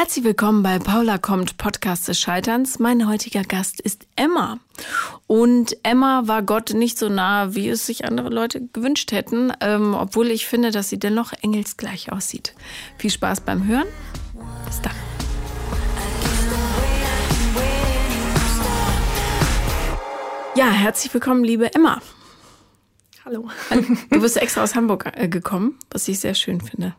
Herzlich willkommen bei Paula kommt, Podcast des Scheiterns. Mein heutiger Gast ist Emma. Und Emma war Gott nicht so nah, wie es sich andere Leute gewünscht hätten, ähm, obwohl ich finde, dass sie dennoch engelsgleich aussieht. Viel Spaß beim Hören. Bis dann. Ja, herzlich willkommen, liebe Emma. Hallo. Du bist extra aus Hamburg äh, gekommen, was ich sehr schön finde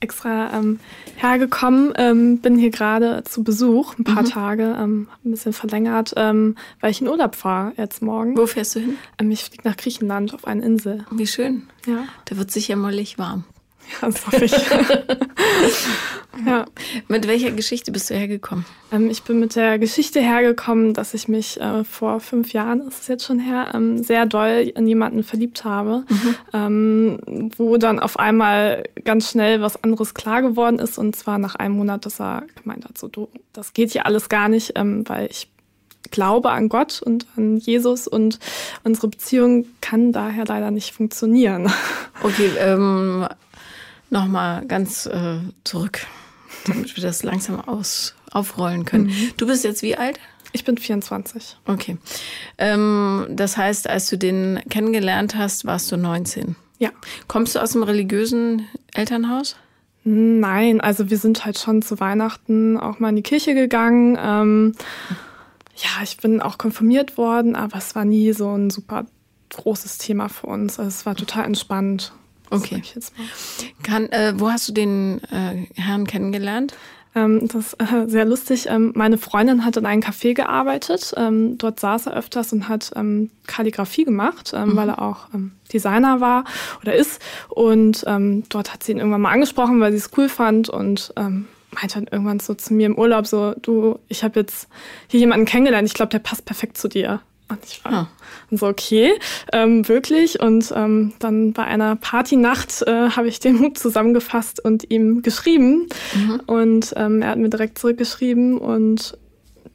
extra ähm, hergekommen, ähm, bin hier gerade zu Besuch, ein paar mhm. Tage, ähm, ein bisschen verlängert, ähm, weil ich in Urlaub fahre jetzt morgen. Wo fährst du hin? Ähm, ich fliege nach Griechenland auf eine Insel. Wie schön. Ja. Da wird sicher mollig warm. Ja, das hoffe ich. ja. Mit welcher Geschichte bist du hergekommen? Ähm, ich bin mit der Geschichte hergekommen, dass ich mich äh, vor fünf Jahren, ist es jetzt schon her, ähm, sehr doll in jemanden verliebt habe, mhm. ähm, wo dann auf einmal ganz schnell was anderes klar geworden ist und zwar nach einem Monat, dass er gemeint hat, so du, das geht hier alles gar nicht, ähm, weil ich glaube an Gott und an Jesus und unsere Beziehung kann daher leider nicht funktionieren. Okay, ähm, nochmal ganz äh, zurück, damit wir das langsam aus, aufrollen können. Mhm. Du bist jetzt wie alt? Ich bin 24. Okay. Ähm, das heißt, als du den kennengelernt hast, warst du 19. Ja. Kommst du aus einem religiösen Elternhaus? Nein, also wir sind halt schon zu Weihnachten auch mal in die Kirche gegangen. Ähm, ja, ich bin auch konfirmiert worden, aber es war nie so ein super großes Thema für uns. Also es war total entspannt. Okay. Kann, äh, wo hast du den äh, Herrn kennengelernt? Ähm, das ist äh, sehr lustig. Ähm, meine Freundin hat in einem Café gearbeitet. Ähm, dort saß er öfters und hat ähm, Kalligrafie gemacht, ähm, mhm. weil er auch ähm, Designer war oder ist. Und dort hat sie ihn irgendwann mal angesprochen, weil sie es cool fand und meinte dann irgendwann so zu mir im Urlaub so, du, ich habe jetzt hier jemanden kennengelernt, ich glaube, der passt perfekt zu dir. Und ich war ah. So, okay, ähm, wirklich. Und ähm, dann bei einer Partynacht äh, habe ich den Mut zusammengefasst und ihm geschrieben. Mhm. Und ähm, er hat mir direkt zurückgeschrieben und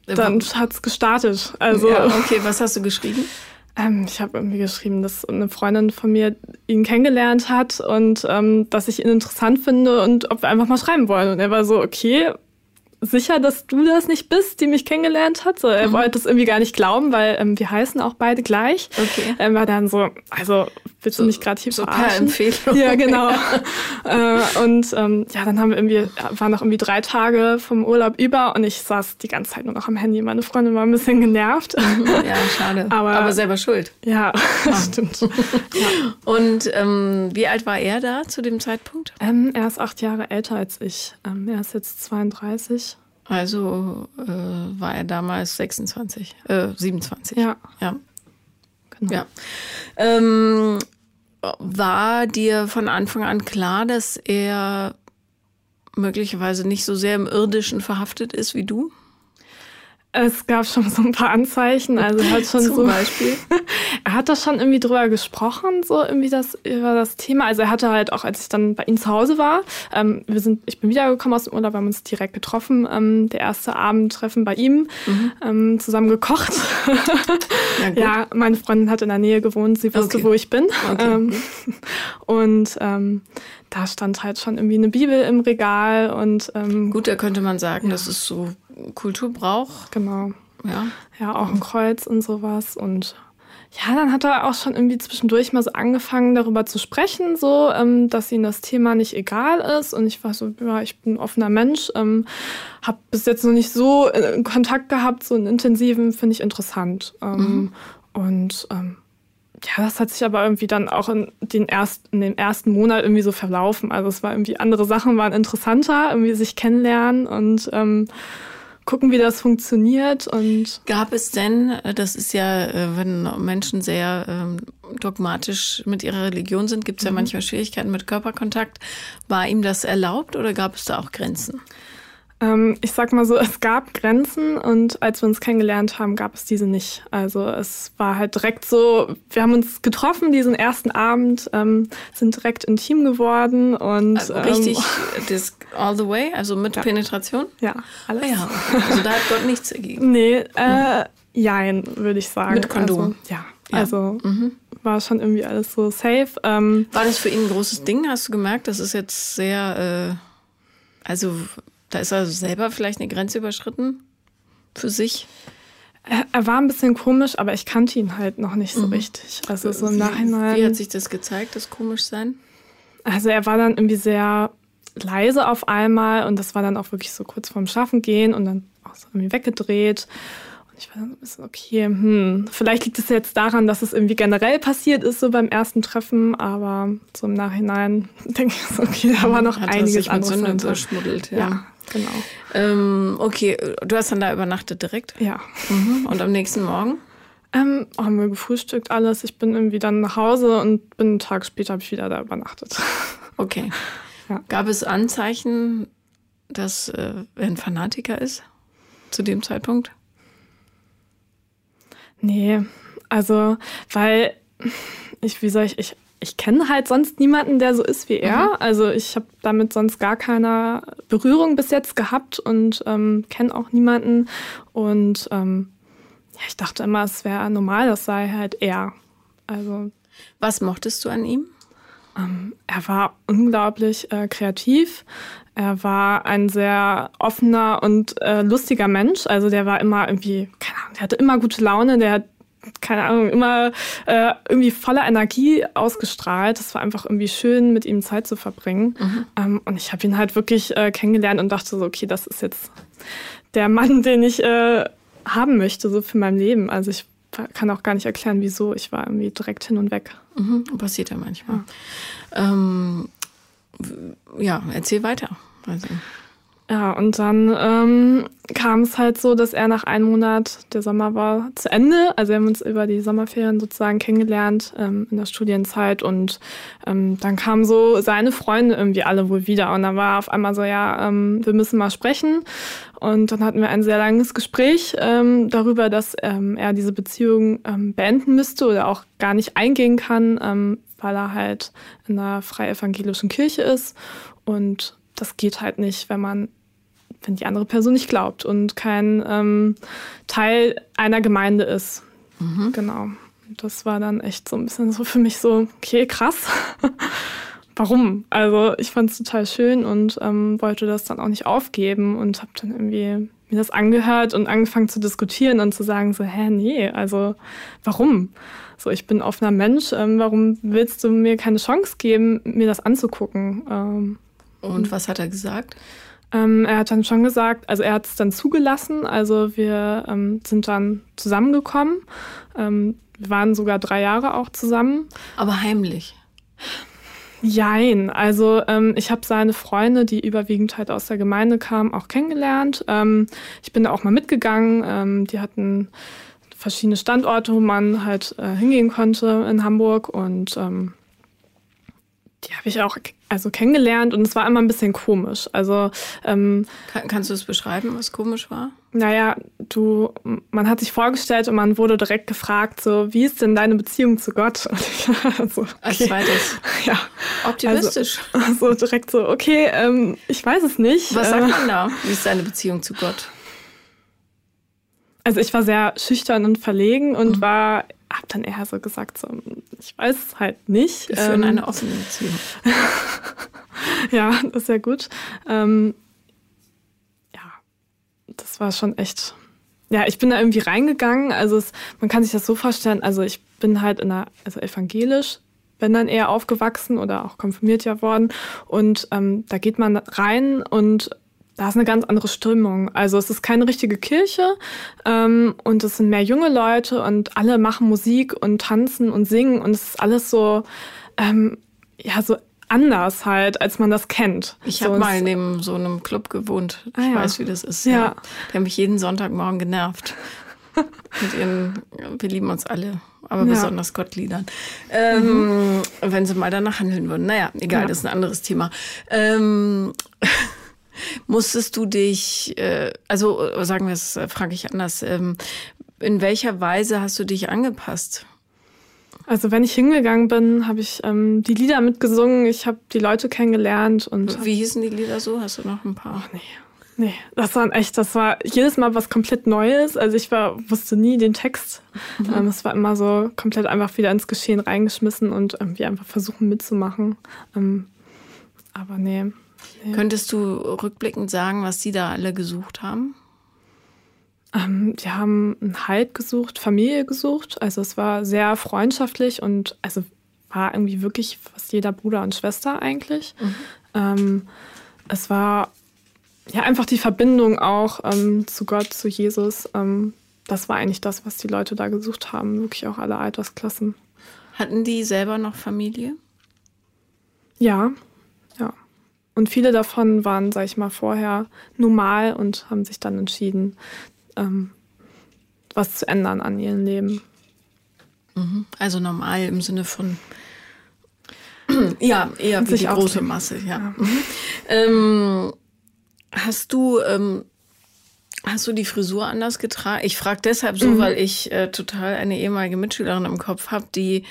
äh, dann hat es gestartet. Also, ja, okay, was hast du geschrieben? Ähm, ich habe irgendwie geschrieben, dass eine Freundin von mir ihn kennengelernt hat und ähm, dass ich ihn interessant finde und ob wir einfach mal schreiben wollen. Und er war so, okay, sicher, dass du das nicht bist, die mich kennengelernt hat. So, er mhm. wollte es irgendwie gar nicht glauben, weil ähm, wir heißen auch beide gleich. Okay. Er war dann so, also willst du mich gerade hier so verarschen? Empfehlung. Ja, genau. äh, und ähm, ja, dann haben wir irgendwie, waren noch irgendwie drei Tage vom Urlaub über und ich saß die ganze Zeit nur noch am Handy. Meine Freundin war ein bisschen genervt. Mhm. Ja, schade. Aber, Aber selber schuld. Ja, ah. stimmt. ja. Und ähm, wie alt war er da zu dem Zeitpunkt? Ähm, er ist acht Jahre älter als ich. Ähm, er ist jetzt 32. Also äh, war er damals 26, äh, 27. Ja. Ja. Genau. Ja. Ähm, war dir von Anfang an klar, dass er möglicherweise nicht so sehr im Irdischen verhaftet ist wie du? Es gab schon so ein paar Anzeichen. Also er hat schon Zum so, Beispiel. er hat da schon irgendwie drüber gesprochen, so irgendwie das über das Thema. Also er hatte halt auch, als ich dann bei ihm zu Hause war, ähm, wir sind, ich bin wiedergekommen aus dem Urlaub, wir haben uns direkt getroffen. Ähm, der erste Abendtreffen bei ihm, mhm. ähm, zusammen gekocht. Ja, ja, meine Freundin hat in der Nähe gewohnt, sie wusste, okay. wo ich bin. Okay. Ähm, und ähm, da stand halt schon irgendwie eine Bibel im Regal und ähm, gut, da könnte man sagen, ja. das ist so Kulturbrauch. Genau. Ja. Ja, auch ein Kreuz und sowas und ja, dann hat er auch schon irgendwie zwischendurch mal so angefangen, darüber zu sprechen, so, ähm, dass ihm das Thema nicht egal ist. Und ich war so, ja, ich bin ein offener Mensch, ähm, habe bis jetzt noch nicht so äh, Kontakt gehabt, so einen intensiven, finde ich interessant. Ähm, mhm. Und ähm, ja, das hat sich aber irgendwie dann auch in, den erst, in dem ersten Monat irgendwie so verlaufen. Also es war irgendwie, andere Sachen waren interessanter, irgendwie sich kennenlernen und ähm, gucken, wie das funktioniert. Und Gab es denn, äh, das ist ja, äh, wenn Menschen sehr ähm, dogmatisch mit ihrer Religion sind, gibt es ja mhm. manchmal Schwierigkeiten mit Körperkontakt. War ihm das erlaubt oder gab es da auch Grenzen? Ähm, ich sag mal so, es gab Grenzen und als wir uns kennengelernt haben, gab es diese nicht. Also es war halt direkt so, wir haben uns getroffen diesen ersten Abend, ähm, sind direkt intim geworden und also richtig ähm, all the way, also mit ja. Penetration? Ja, alles. Ah, ja. Also da hat Gott nichts dagegen. Nee, äh, jein, würde ich sagen. Mit Kondom? Also, ja, ja. also mhm. war schon irgendwie alles so safe. Ähm, war das für ihn ein großes Ding? Hast du gemerkt, das ist jetzt sehr... Äh Also da ist er selber vielleicht eine Grenze überschritten für sich. Er, war ein bisschen komisch, aber ich kannte ihn halt noch nicht so mhm. richtig. Also so im Nachhinein. Wie hat sich das gezeigt, das Komischsein? Also er war dann irgendwie sehr leise auf einmal und das war dann auch wirklich so kurz vorm Schaffen gehen und dann auch so irgendwie weggedreht. Ich war ein bisschen, okay, hm, vielleicht liegt es jetzt daran, dass es irgendwie generell passiert ist, so beim ersten Treffen, aber so im Nachhinein denke ich okay, da war noch Hat einiges anderes. Ja. ja. Genau. Ähm, okay, du hast dann da übernachtet direkt? Ja. Mhm. Und am nächsten Morgen? Ähm, haben wir gefrühstückt, alles. Ich bin irgendwie dann nach Hause und bin einen Tag später habe ich wieder da übernachtet. Okay. Ja. Gab es Anzeichen, dass äh, er ein Fanatiker ist zu dem Zeitpunkt? Nee, also, weil ich, wie soll ich, ich ich kenne halt sonst niemanden, der so ist wie er. Mhm. Also ich habe damit sonst gar keine Berührung bis jetzt gehabt und ähm, kenne auch niemanden. Und ähm, ja, ich dachte immer, es wäre normal, das sei halt er. Also was mochtest du an ihm? Ähm, er war unglaublich äh, kreativ. Er war ein sehr offener und äh, lustiger Mensch. Also der war immer irgendwie, keine Ahnung, der hatte immer gute Laune. Der hat keine Ahnung, immer äh, irgendwie voller Energie ausgestrahlt. Es war einfach irgendwie schön, mit ihm Zeit zu verbringen. Mhm. Ähm, und ich habe ihn halt wirklich äh, kennengelernt und dachte so, okay, das ist jetzt der Mann, den ich äh, haben möchte, so für mein Leben. Also ich kann auch gar nicht erklären, wieso. Ich war irgendwie direkt hin und weg. Mhm, passiert ja manchmal. Ja, ähm, ja erzähl weiter. Also. Ja, und dann ähm, kam es halt so, dass er nach einem Monat, der Sommer war zu Ende, also wir haben uns über die Sommerferien sozusagen kennengelernt ähm, in der Studienzeit. Und ähm, dann kamen so seine Freunde irgendwie alle wohl wieder. Und dann war auf einmal so, ja, ähm, wir müssen mal sprechen. Und dann hatten wir ein sehr langes Gespräch ähm, darüber, dass ähm, er diese Beziehung beenden müsste oder auch gar nicht eingehen kann, weil er halt in einer freie evangelischen Kirche ist und das geht halt nicht, wenn man, wenn die andere Person nicht glaubt und kein ähm, Teil einer Gemeinde ist. Mhm. Genau. Das war dann echt so ein bisschen so für mich so, okay, krass. Warum? Also ich fand es total schön und ähm, wollte das dann auch nicht aufgeben und habe dann irgendwie mir das angehört und angefangen zu diskutieren und zu sagen so, hä, nee, also warum? So, ich bin offener Mensch, ähm, warum willst du mir keine Chance geben, mir das anzugucken? Ähm, und was hat er gesagt? Ähm, er hat dann schon gesagt, also er hat es dann zugelassen. Also wir ähm, sind dann zusammengekommen. Ähm, wir waren sogar drei Jahre auch zusammen. Aber heimlich. Jein. Also ähm, ich habe seine Freunde, die überwiegend halt aus der Gemeinde kamen, auch kennengelernt. Ähm, ich bin da auch mal mitgegangen. Ähm, die hatten verschiedene Standorte, wo man halt äh, hingehen konnte in Hamburg und ähm, die habe ich auch also kennengelernt und es war immer ein bisschen komisch. Also ähm, Kann, kannst du es beschreiben, was komisch war? Naja, du, man hat sich vorgestellt und man wurde direkt gefragt, so wie ist denn deine Beziehung zu Gott? also, okay. Als zweites. Ja. Optimistisch. Also, also direkt so, okay, ähm, ich weiß es nicht. Was sagt äh, man da? Wie ist deine Beziehung zu Gott? Also ich war sehr schüchtern und verlegen und mhm. war habe dann eher so gesagt, so, ich weiß es halt nicht. Wir führen ähm, eine offene Beziehung. ja, das ist ja gut. Ähm, ja, das war schon echt. Ja, ich bin da irgendwie reingegangen. Also es, man kann sich das so vorstellen. Also ich bin halt in einer, also evangelisch, bin dann eher aufgewachsen oder auch konfirmiert ja worden. Und ähm, da geht man rein und da ist eine ganz andere Stimmung. Also es ist keine richtige Kirche ähm, und es sind mehr junge Leute und alle machen Musik und tanzen und singen und es ist alles so, ähm, ja, so anders halt, als man das kennt. Ich so habe mal neben so einem Club gewohnt. Ich ah, ja. weiß, wie das ist. Ja. ja. Der hat mich jeden Sonntagmorgen genervt. Mit ihren, wir lieben uns alle, aber ja. besonders Gottliedern. Ähm, mhm. Wenn sie mal danach handeln würden. Naja, egal, das ist ein anderes Thema. Ähm, Musstest du dich, äh, also äh, sagen wir es, äh, frage ich anders, ähm, in welcher Weise hast du dich angepasst? Also wenn ich hingegangen bin, habe ich ähm, die Lieder mitgesungen, ich habe die Leute kennengelernt und. Wie hießen die Lieder so? Hast du noch ein paar? Ach nee. Nee, das war echt, das war jedes Mal was komplett Neues. Also ich war, wusste nie den Text. Mhm. Ähm, es war immer so komplett einfach wieder ins Geschehen reingeschmissen und irgendwie einfach versuchen mitzumachen. Ähm, aber nee, Nee. Könntest du rückblickend sagen, was die da alle gesucht haben? Ähm, die haben einen Halt gesucht, Familie gesucht. Also es war sehr freundschaftlich und also war irgendwie wirklich fast jeder Bruder und Schwester eigentlich. Mhm. Ähm, es war ja einfach die Verbindung auch ähm, zu Gott, zu Jesus. Ähm, das war eigentlich das, was die Leute da gesucht haben. Wirklich auch alle Altersklassen. Hatten die selber noch Familie? Ja, ja. Und viele davon waren, sag ich mal, vorher normal und haben sich dann entschieden, ähm, was zu ändern an ihrem Leben. Mhm. Also normal im Sinne von ja, eher wie die große Masse, ja. ja. Mhm. Ähm, hast du ähm, hast du die Frisur anders getragen? Ich frage deshalb so, mhm. weil ich äh, total eine ehemalige Mitschülerin im Kopf habe, die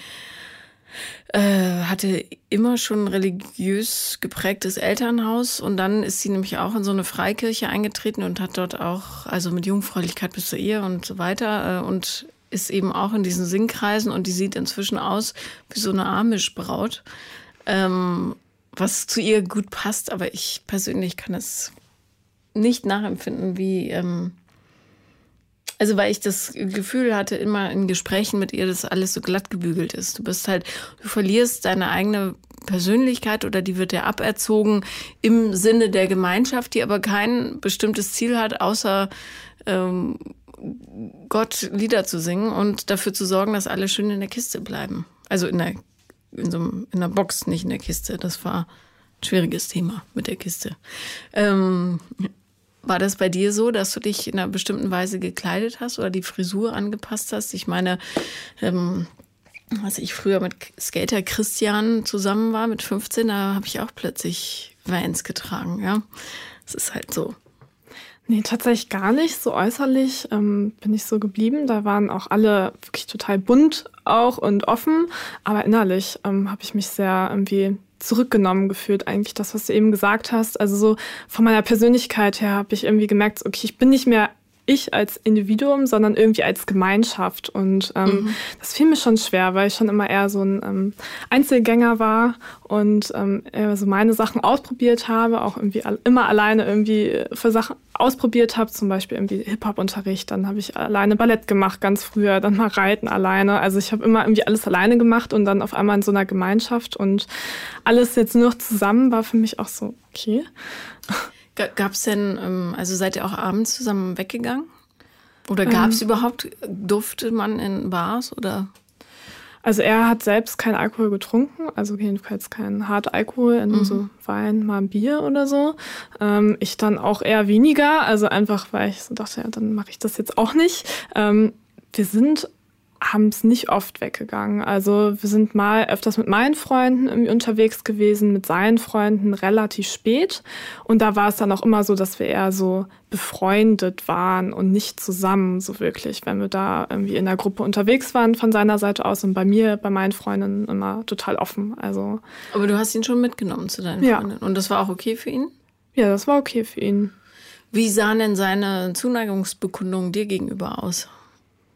hatte immer schon ein religiös geprägtes Elternhaus und dann ist sie nämlich auch in so eine Freikirche eingetreten und hat dort auch, also mit Jungfräulichkeit bis zur Ehe und so weiter äh, und ist eben auch in diesen Singkreisen und die sieht inzwischen aus wie so eine Amish-Braut, ähm, was zu ihr gut passt, aber ich persönlich kann es nicht nachempfinden, wie ähm, also weil ich das Gefühl hatte, immer in Gesprächen mit ihr, dass alles so glatt gebügelt ist. Du bist halt, du verlierst deine eigene Persönlichkeit oder die wird dir aberzogen im Sinne der Gemeinschaft, die aber kein bestimmtes Ziel hat, außer ähm, Gott Lieder zu singen und dafür zu sorgen, dass alle schön in der Kiste bleiben. Also in der, in so einem, in der Box, nicht in der Kiste. Das war ein schwieriges Thema mit der Kiste. Ähm, war das bei dir so, dass du dich in einer bestimmten Weise gekleidet hast oder die Frisur angepasst hast? Ich meine, ähm, als ich früher mit Skater Christian zusammen war, mit 15, da habe ich auch plötzlich Vans getragen, ja. Es ist halt so. Nee, tatsächlich gar nicht. So äußerlich ähm, bin ich so geblieben. Da waren auch alle wirklich total bunt auch und offen. Aber innerlich ähm, habe ich mich sehr irgendwie zurückgenommen gefühlt, eigentlich das, was du eben gesagt hast. Also so von meiner Persönlichkeit her habe ich irgendwie gemerkt, okay, ich bin nicht mehr ich als Individuum, sondern irgendwie als Gemeinschaft. Und ähm, mhm. das fiel mir schon schwer, weil ich schon immer eher so ein ähm, Einzelgänger war und ähm, so meine Sachen ausprobiert habe, auch irgendwie immer alleine irgendwie für Sachen ausprobiert habe, zum Beispiel irgendwie Hip-Hop-Unterricht. Dann habe ich alleine Ballett gemacht, ganz früher, dann mal Reiten alleine. Also ich habe immer irgendwie alles alleine gemacht und dann auf einmal in so einer Gemeinschaft und alles jetzt nur noch zusammen war für mich auch so, okay. Gab es denn, ähm, also seid ihr auch abends zusammen weggegangen? Oder gab es ähm, überhaupt, durfte man in Bars oder? Also er hat selbst keinen Alkohol getrunken, also jedenfalls keinen Hartalkohol, nur mhm. so Wein, mal ein Bier oder so. Ähm, ich dann auch eher weniger, also einfach, weil ich so dachte, ja, dann mache ich das jetzt auch nicht. Ähm, wir sind haben es nicht oft weggegangen. Also wir sind mal öfters mit meinen Freunden irgendwie unterwegs gewesen, mit seinen Freunden relativ spät. Und da war es dann auch immer so, dass wir eher so befreundet waren und nicht zusammen so wirklich, wenn wir da irgendwie in der Gruppe unterwegs waren von seiner Seite aus und bei mir, bei meinen Freundinnen immer total offen. Also. Aber du hast ihn schon mitgenommen zu deinen ja. Freundinnen. Und das war auch okay für ihn? Ja, das war okay für ihn. Wie sahen denn seine Zuneigungsbekundungen dir gegenüber aus?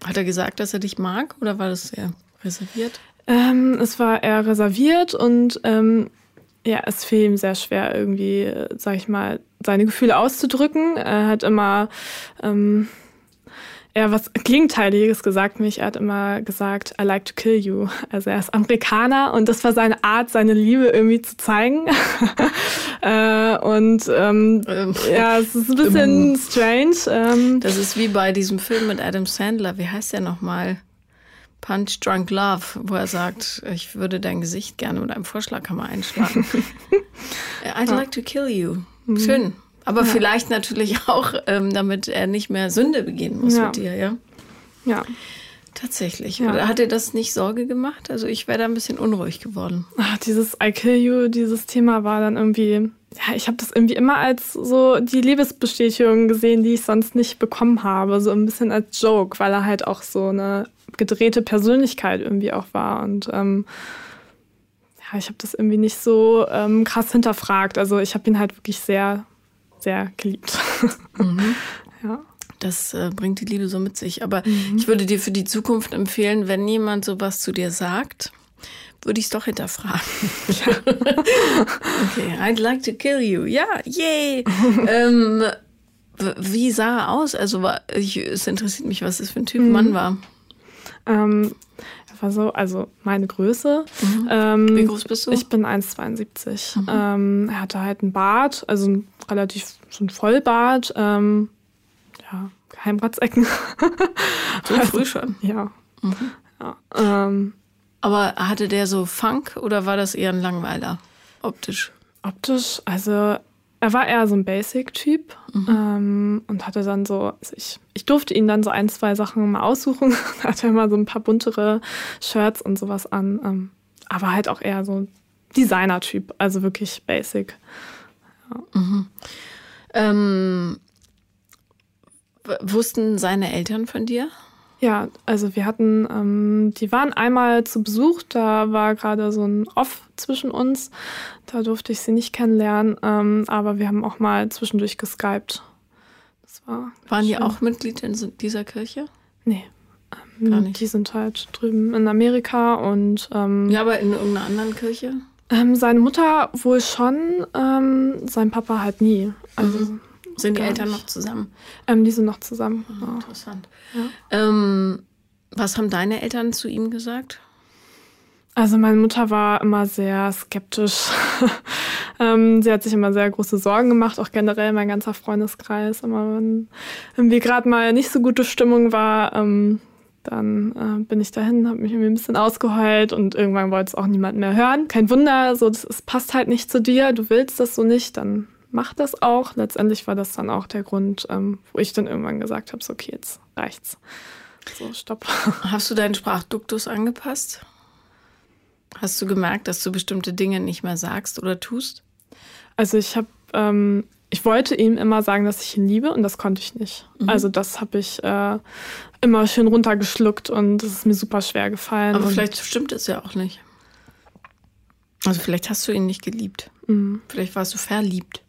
Hat er gesagt, dass er dich mag oder war das eher reserviert? Ähm, es war eher reserviert und ähm, ja, es fiel ihm sehr schwer, irgendwie, sag ich mal, seine Gefühle auszudrücken. Er hat immer ähm, eher was Gegenteiliges gesagt mich. Er hat immer gesagt, I like to kill you. Also er ist Amerikaner und das war seine Art, seine Liebe irgendwie zu zeigen. äh, und ähm, ähm, ja, es ist ein bisschen ähm, strange. Das ist wie bei diesem Film mit Adam Sandler. Wie heißt der nochmal? Punch Drunk Love, wo er sagt, ich würde dein Gesicht gerne mit einem Vorschlaghammer einschlagen. I'd like to kill you. Mhm. Schön. Aber ja. vielleicht natürlich auch, ähm, damit er nicht mehr Sünde begehen muss ja. mit dir, ja? Ja. Tatsächlich. Ja. Hat dir das nicht Sorge gemacht? Also ich wäre da ein bisschen unruhig geworden. Ach, dieses I kill you, dieses Thema war dann irgendwie, ja, ich habe das irgendwie immer als so die Liebesbestätigung gesehen, die ich sonst nicht bekommen habe. So ein bisschen als Joke, weil er halt auch so eine gedrehte Persönlichkeit irgendwie auch war. Und ähm, ja, ich habe das irgendwie nicht so ähm, krass hinterfragt. Also ich habe ihn halt wirklich sehr sehr geliebt. Mhm. ja. Das äh, bringt die Liebe so mit sich. Aber mhm. ich würde dir für die Zukunft empfehlen, wenn jemand sowas zu dir sagt, würde ich es doch hinterfragen. okay, I'd like to kill you. Ja, yay. ähm, wie sah er aus? Also war, ich, es interessiert mich, was das für ein Typ mhm. Mann war. Ähm, er war so, also meine Größe. Mhm. Ähm, wie groß bist du? Ich bin 1,72. Mhm. Ähm, er hatte halt einen Bart, also ein relativ so ein Vollbart. Ähm, ja, Geheimratsecken. so also, früh schon? Ja. Mhm. ja ähm, aber hatte der so Funk oder war das eher ein Langweiler optisch? Optisch, also er war eher so ein Basic-Typ mhm. ähm, und hatte dann so, also ich, ich durfte ihn dann so ein, zwei Sachen mal aussuchen. da hatte er mal so ein paar buntere Shirts und sowas an. Ähm, aber halt auch eher so Designer-Typ, also wirklich Basic. Ja. Mhm. Ähm, wussten seine Eltern von dir? Ja, also wir hatten, ähm, die waren einmal zu Besuch, da war gerade so ein Off zwischen uns. Da durfte ich sie nicht kennenlernen, ähm, aber wir haben auch mal zwischendurch geskypt. Das war Waren schön. die auch Mitglied in dieser Kirche? Nee. Ähm, Gar nicht. Die sind halt drüben in Amerika und. Ähm, ja, aber in irgendeiner anderen Kirche? Ähm, seine Mutter wohl schon, ähm, sein Papa halt nie. Also mhm. Sind die Eltern nicht. noch zusammen? Ähm, die sind noch zusammen. Oh, genau. Interessant. Ja. Ähm, was haben deine Eltern zu ihm gesagt? Also meine Mutter war immer sehr skeptisch. ähm, sie hat sich immer sehr große Sorgen gemacht, auch generell mein ganzer Freundeskreis. Immer wenn irgendwie gerade mal nicht so gute Stimmung war, ähm, dann äh, bin ich dahin, habe mich irgendwie ein bisschen ausgeheult und irgendwann wollte es auch niemand mehr hören. Kein Wunder, so das, das passt halt nicht zu dir, du willst das so nicht, dann mach das auch. Letztendlich war das dann auch der Grund, ähm, wo ich dann irgendwann gesagt habe, so okay, jetzt reicht's. So, stopp. Hast du deinen Sprachduktus angepasst? Hast du gemerkt, dass du bestimmte Dinge nicht mehr sagst oder tust? Also ich habe, ähm, ich wollte ihm immer sagen, dass ich ihn liebe und das konnte ich nicht. Mhm. Also das habe ich äh, immer schön runtergeschluckt und es ist mir super schwer gefallen. Aber vielleicht stimmt es ja auch nicht. Also vielleicht hast du ihn nicht geliebt. Mhm. Vielleicht warst du verliebt.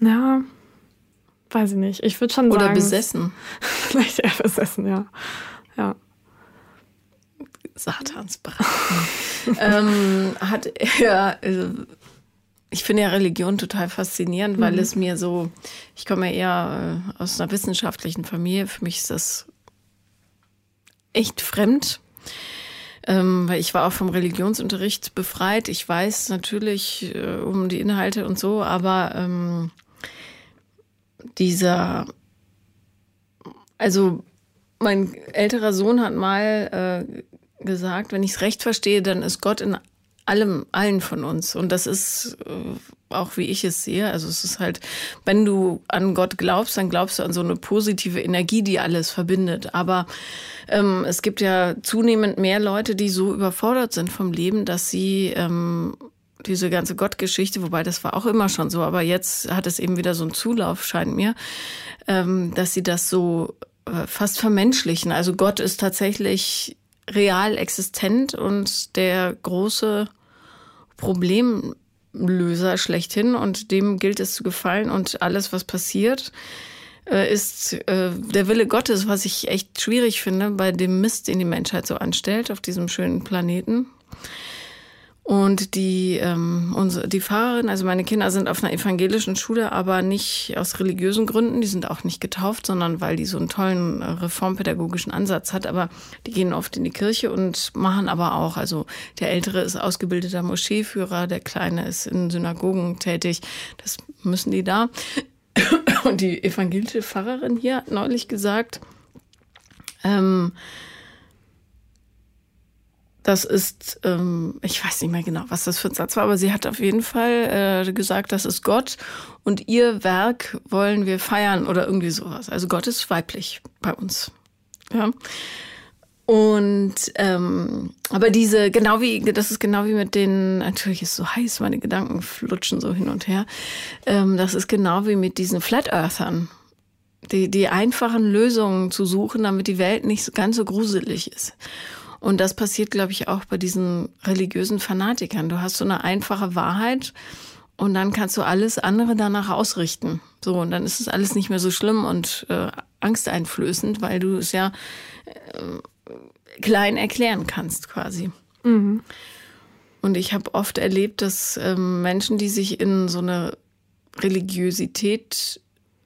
Ja, weiß ich nicht. Ich würde schon Oder sagen. Oder besessen. Vielleicht eher besessen, ja. Ja. Satansbraten. ähm, hat er, also ich finde ja Religion total faszinierend, weil mhm. es mir so, ich komme ja eher äh, aus einer wissenschaftlichen Familie, für mich ist das echt fremd. Ähm, weil ich war auch vom Religionsunterricht befreit. Ich weiß natürlich äh, um die Inhalte und so, aber ähm, dieser, also mein älterer Sohn hat mal äh, gesagt, wenn ich es recht verstehe, dann ist Gott in allem, allen von uns. Und das ist äh, auch wie ich es sehe. Also es ist halt, wenn du an Gott glaubst, dann glaubst du an so eine positive Energie, die alles verbindet. Aber ähm, es gibt ja zunehmend mehr Leute, die so überfordert sind vom Leben, dass sie ähm, diese ganze Gottgeschichte, wobei das war auch immer schon so, aber jetzt hat es eben wieder so einen Zulauf, scheint mir, ähm, dass sie das so äh, fast vermenschlichen. Also Gott ist tatsächlich real existent und der große Problemlöser schlechthin und dem gilt es zu gefallen und alles, was passiert, äh, ist äh, der Wille Gottes, was ich echt schwierig finde bei dem Mist, den die Menschheit so anstellt auf diesem schönen Planeten. Und die, ähm, unsere, die Pfarrerin, also meine Kinder sind auf einer evangelischen Schule, aber nicht aus religiösen Gründen. Die sind auch nicht getauft, sondern weil die so einen tollen äh, reformpädagogischen Ansatz hat. Aber die gehen oft in die Kirche und machen aber auch, also der Ältere ist ausgebildeter Moscheeführer, der Kleine ist in Synagogen tätig. Das müssen die da. Und die evangelische Pfarrerin hier hat neulich gesagt, ähm, das ist, ähm, ich weiß nicht mehr genau, was das für ein Satz war, aber sie hat auf jeden Fall äh, gesagt, das ist Gott und ihr Werk wollen wir feiern oder irgendwie sowas. Also Gott ist weiblich bei uns. Ja. Und ähm, aber diese, genau wie, das ist genau wie mit den, natürlich ist es so heiß, meine Gedanken flutschen so hin und her. Ähm, das ist genau wie mit diesen Flat Earthern. Die, die einfachen Lösungen zu suchen, damit die Welt nicht ganz so gruselig ist. Und das passiert, glaube ich, auch bei diesen religiösen Fanatikern. Du hast so eine einfache Wahrheit und dann kannst du alles andere danach ausrichten. So, und dann ist es alles nicht mehr so schlimm und äh, angsteinflößend, weil du es ja äh, klein erklären kannst quasi. Mhm. Und ich habe oft erlebt, dass ähm, Menschen, die sich in so eine Religiosität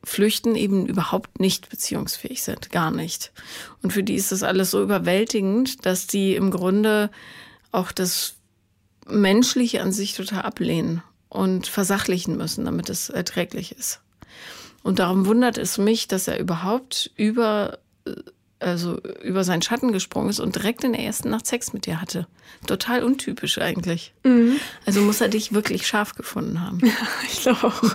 flüchten, eben überhaupt nicht beziehungsfähig sind, gar nicht. Und für die ist das alles so überwältigend, dass die im Grunde auch das Menschliche an sich total ablehnen und versachlichen müssen, damit es erträglich ist. Und darum wundert es mich, dass er überhaupt über äh, also über seinen Schatten gesprungen ist und direkt in der ersten Nacht Sex mit dir hatte. Total untypisch eigentlich. Mhm. Also muss er dich wirklich scharf gefunden haben. Ja, ich glaube auch.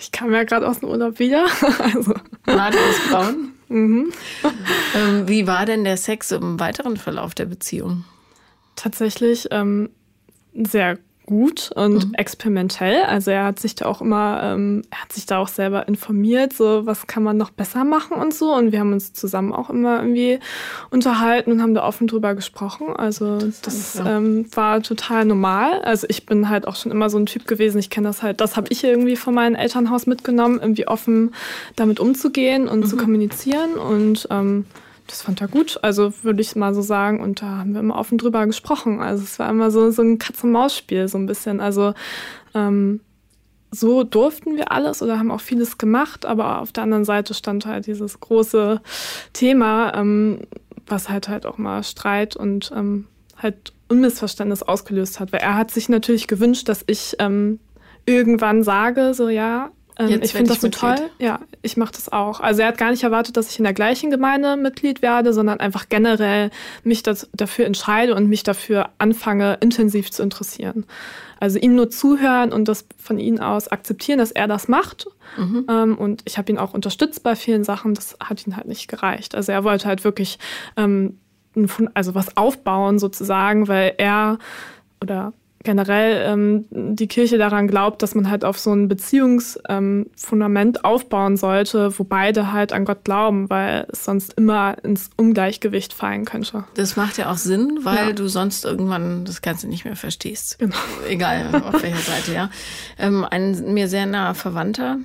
Ich kam ja gerade aus dem Urlaub wieder. Also. War das braun? Mhm. Ähm, wie war denn der Sex im weiteren Verlauf der Beziehung? Tatsächlich ähm, sehr gut und mhm. experimentell. Also er hat sich da auch immer, ähm, er hat sich da auch selber informiert, so was kann man noch besser machen und so. Und wir haben uns zusammen auch immer irgendwie unterhalten und haben da offen drüber gesprochen. Also das ähm, war total normal. Also ich bin halt auch schon immer so ein Typ gewesen. Ich kenne das halt, das habe ich irgendwie von meinem Elternhaus mitgenommen, irgendwie offen damit umzugehen und mhm. zu kommunizieren und ähm, das fand er gut, also würde ich mal so sagen. Und da haben wir immer offen drüber gesprochen. Also es war immer so, so ein Katz-und-Maus-Spiel, so ein bisschen. Also ähm, so durften wir alles oder haben auch vieles gemacht, aber auf der anderen Seite stand halt dieses große Thema, ähm, was halt halt auch mal Streit und ähm, halt Unmissverständnis ausgelöst hat. Weil er hat sich natürlich gewünscht, dass ich ähm, irgendwann sage, so ja, ähm, ich finde das so toll. Ja, ich mache das auch. Also er hat gar nicht erwartet, dass ich in der gleichen Gemeinde Mitglied werde, sondern einfach generell mich das, dafür entscheide und mich dafür anfange, intensiv zu interessieren. Also ihm nur zuhören und das von ihm aus akzeptieren, dass er das macht. Mhm. Ähm, und ich habe ihn auch unterstützt bei vielen Sachen. Das hat ihn halt nicht gereicht. Also er wollte halt wirklich ähm, also was aufbauen sozusagen, weil er oder generell ähm, die Kirche daran glaubt, dass man halt auf so ein Beziehungsfundament ähm, aufbauen sollte, wo beide halt an Gott glauben, weil es sonst immer ins Ungleichgewicht fallen könnte. Das macht ja auch Sinn, weil ja. du sonst irgendwann das Ganze nicht mehr verstehst. Genau. Egal auf welcher Seite, ja. Ähm, ein mir sehr naher Verwandter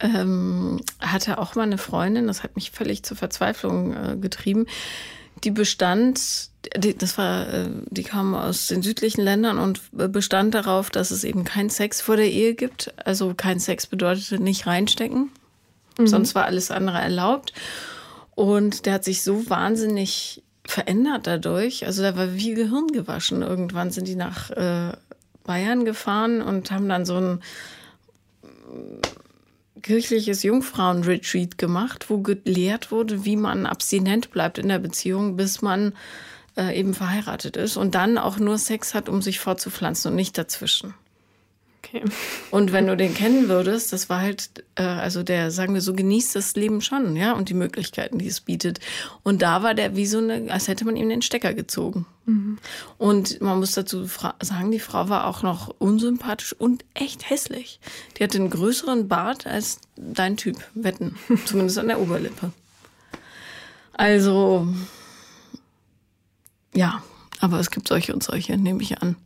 ähm, hatte auch mal eine Freundin, das hat mich völlig zur Verzweiflung äh, getrieben die bestand, das war, äh, die kam aus den südlichen Ländern und bestand darauf, dass es eben keinen Sex vor der Ehe gibt. Also kein Sex bedeutete nicht reinstecken. Mhm. Sonst war alles andere erlaubt. Und der hat sich so wahnsinnig verändert dadurch. Also da war wie Gehirn gewaschen. Irgendwann sind die nach äh, Bayern gefahren und haben dann so ein kirchliches Jungfrauenretreat gemacht, wo gelehrt wurde, wie man abstinent bleibt in der Beziehung, bis man äh, eben verheiratet ist und dann auch nur Sex hat, um sich fortzupflanzen und nicht dazwischen. Okay. Und wenn du den kennen würdest, das war halt, äh, also der, sagen wir so, genießt das Leben schon, ja, und die Möglichkeiten, die es bietet. Und da war der wie so eine, als hätte man ihm den Stecker gezogen. Mhm. Und man muss dazu sagen, die Frau war auch noch unsympathisch und echt hässlich. Die hatte einen größeren Bart als dein Typ, wetten. Zumindest an der Oberlippe. Also, ja, aber es gibt solche und solche, nehme ich an.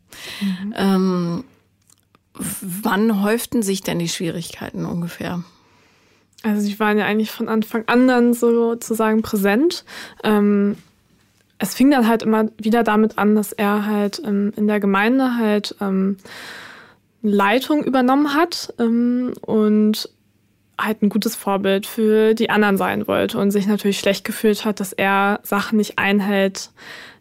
Mhm. Ähm, Wann häuften sich denn die Schwierigkeiten ungefähr? Also sie waren ja eigentlich von Anfang an dann sozusagen präsent. Ähm, es fing dann halt immer wieder damit an, dass er halt ähm, in der Gemeinde halt ähm, Leitung übernommen hat ähm, und halt ein gutes Vorbild für die anderen sein wollte und sich natürlich schlecht gefühlt hat, dass er Sachen nicht einhält,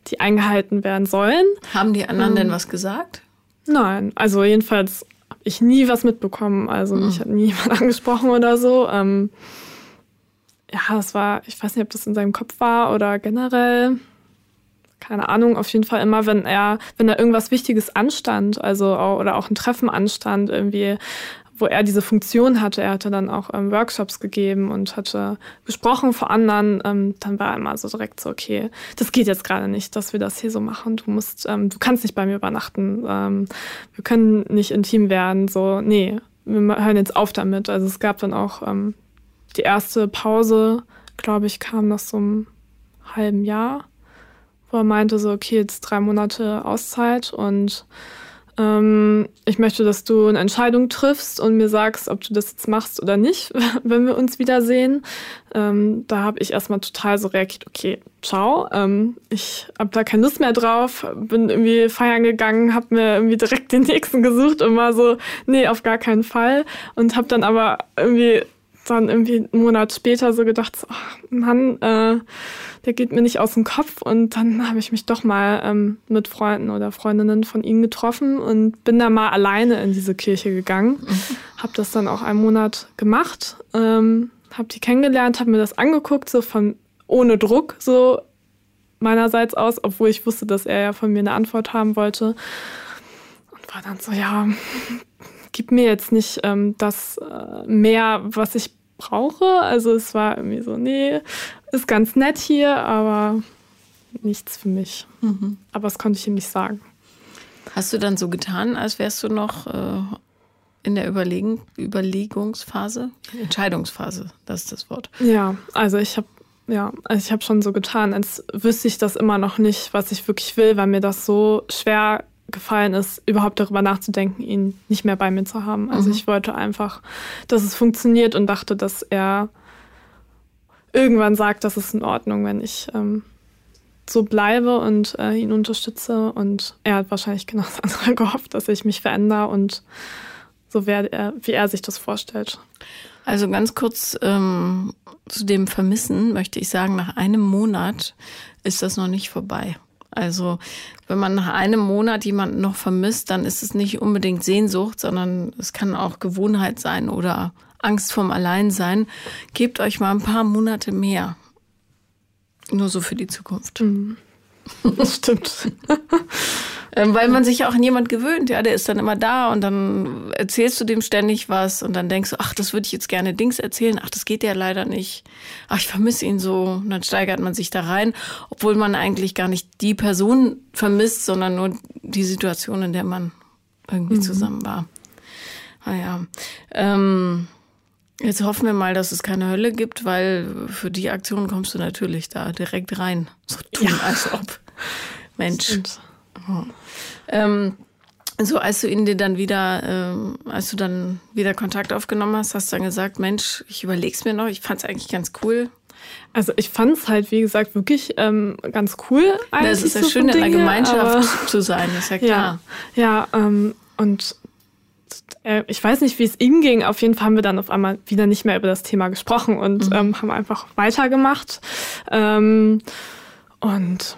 die eingehalten werden sollen. Haben die anderen denn ähm, was gesagt? Nein, also jedenfalls habe ich nie was mitbekommen. Also mhm. mich hat nie jemand angesprochen oder so. Ähm, ja, das war, ich weiß nicht, ob das in seinem Kopf war oder generell. Keine Ahnung, auf jeden Fall immer, wenn er, wenn da irgendwas Wichtiges anstand, also oder auch ein Treffen anstand, irgendwie wo er diese Funktion hatte. Er hatte dann auch ähm, Workshops gegeben und hatte gesprochen vor anderen. Ähm, dann war er immer so direkt so, okay, das geht jetzt gerade nicht, dass wir das hier so machen. Du musst, ähm, du kannst nicht bei mir übernachten. Ähm, wir können nicht intim werden. So, nee, wir hören jetzt auf damit. Also es gab dann auch ähm, die erste Pause, glaube ich, kam nach so einem halben Jahr, wo er meinte so, okay, jetzt drei Monate Auszeit und ähm, ich möchte, dass du eine Entscheidung triffst und mir sagst, ob du das jetzt machst oder nicht, wenn wir uns wiedersehen. Ähm, da habe ich erstmal total so reagiert, okay, ciao, ähm, ich habe da keine Lust mehr drauf, bin irgendwie feiern gegangen, habe mir irgendwie direkt den nächsten gesucht und war so, nee, auf gar keinen Fall. Und habe dann aber irgendwie dann irgendwie einen Monat später so gedacht, so, ach, Mann, äh, der geht mir nicht aus dem Kopf. Und dann habe ich mich doch mal ähm, mit Freunden oder Freundinnen von ihnen getroffen und bin da mal alleine in diese Kirche gegangen. Mhm. Habe das dann auch einen Monat gemacht, ähm, habe die kennengelernt, habe mir das angeguckt, so von ohne Druck, so meinerseits aus, obwohl ich wusste, dass er ja von mir eine Antwort haben wollte. Und war dann so, ja, gib mir jetzt nicht ähm, das äh, mehr, was ich brauche. Also es war irgendwie so, nee, ist ganz nett hier, aber nichts für mich. Mhm. Aber das konnte ich ihm nicht sagen. Hast du dann so getan, als wärst du noch äh, in der Überlegen, Überlegungsphase? Entscheidungsphase, das ist das Wort. Ja, also ich habe ja, also ich habe schon so getan, als wüsste ich das immer noch nicht, was ich wirklich will, weil mir das so schwer gefallen ist, überhaupt darüber nachzudenken, ihn nicht mehr bei mir zu haben. Also mhm. ich wollte einfach, dass es funktioniert und dachte, dass er irgendwann sagt, das ist in Ordnung, wenn ich ähm, so bleibe und äh, ihn unterstütze. Und er hat wahrscheinlich genau das andere gehofft, dass ich mich verändere und so werde er, wie er sich das vorstellt. Also ganz kurz ähm, zu dem Vermissen möchte ich sagen, nach einem Monat ist das noch nicht vorbei. Also wenn man nach einem Monat jemanden noch vermisst, dann ist es nicht unbedingt Sehnsucht, sondern es kann auch Gewohnheit sein oder Angst vorm Alleinsein. Gebt euch mal ein paar Monate mehr. Nur so für die Zukunft. Mhm. Das stimmt. Ähm, weil man sich ja auch an jemand gewöhnt, ja, der ist dann immer da und dann erzählst du dem ständig was und dann denkst du, ach, das würde ich jetzt gerne Dings erzählen, ach, das geht ja leider nicht. Ach, ich vermisse ihn so. Und dann steigert man sich da rein, obwohl man eigentlich gar nicht die Person vermisst, sondern nur die Situation, in der man irgendwie mhm. zusammen war. Naja. Ah, ähm, jetzt hoffen wir mal, dass es keine Hölle gibt, weil für die Aktion kommst du natürlich da direkt rein. So tun, ja. als ob. Mensch. Ähm, so, als du ihn dir dann wieder, ähm, als du dann wieder Kontakt aufgenommen hast, hast du dann gesagt, Mensch, ich überleg's mir noch, ich fand's eigentlich ganz cool. Also ich fand es halt, wie gesagt, wirklich ähm, ganz cool. Eigentlich das ist ja so schön, in einer Gemeinschaft zu sein, ist ja klar. Ja, ja ähm, und äh, ich weiß nicht, wie es ihm ging. Auf jeden Fall haben wir dann auf einmal wieder nicht mehr über das Thema gesprochen und mhm. ähm, haben einfach weitergemacht. Ähm, und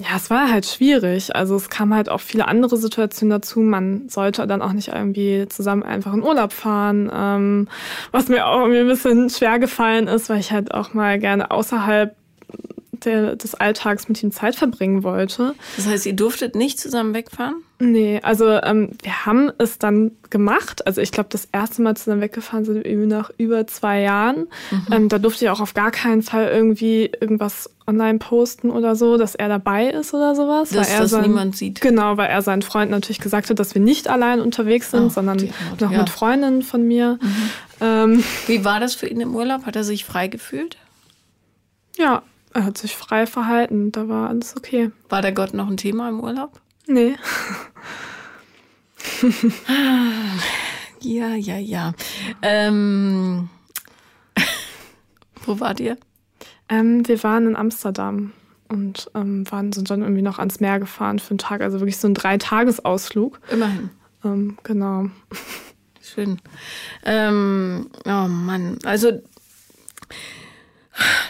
ja, es war halt schwierig. Also es kam halt auch viele andere Situationen dazu. Man sollte dann auch nicht irgendwie zusammen einfach in Urlaub fahren, ähm, was mir auch irgendwie ein bisschen schwer gefallen ist, weil ich halt auch mal gerne außerhalb der, des Alltags mit ihm Zeit verbringen wollte. Das heißt, ihr durftet nicht zusammen wegfahren? Nee, also ähm, wir haben es dann gemacht. Also ich glaube, das erste Mal zusammen weggefahren sind wir nach über zwei Jahren. Mhm. Ähm, da durfte ich auch auf gar keinen Fall irgendwie irgendwas online posten oder so, dass er dabei ist oder sowas. Dass weil er das sein, niemand sieht. Genau, weil er seinen Freund natürlich gesagt hat, dass wir nicht allein unterwegs sind, oh, sondern noch ja. mit Freundinnen von mir. Mhm. Ähm, Wie war das für ihn im Urlaub? Hat er sich frei gefühlt? Ja, er hat sich frei verhalten, da war alles okay. War der Gott noch ein Thema im Urlaub? Nee. ja, ja, ja. Ähm, wo wart ihr? Ähm, wir waren in Amsterdam und ähm, waren, sind dann irgendwie noch ans Meer gefahren für einen Tag. Also wirklich so ein Dreitagesausflug. Immerhin. Ähm, genau. Schön. Ähm, oh Mann. Also,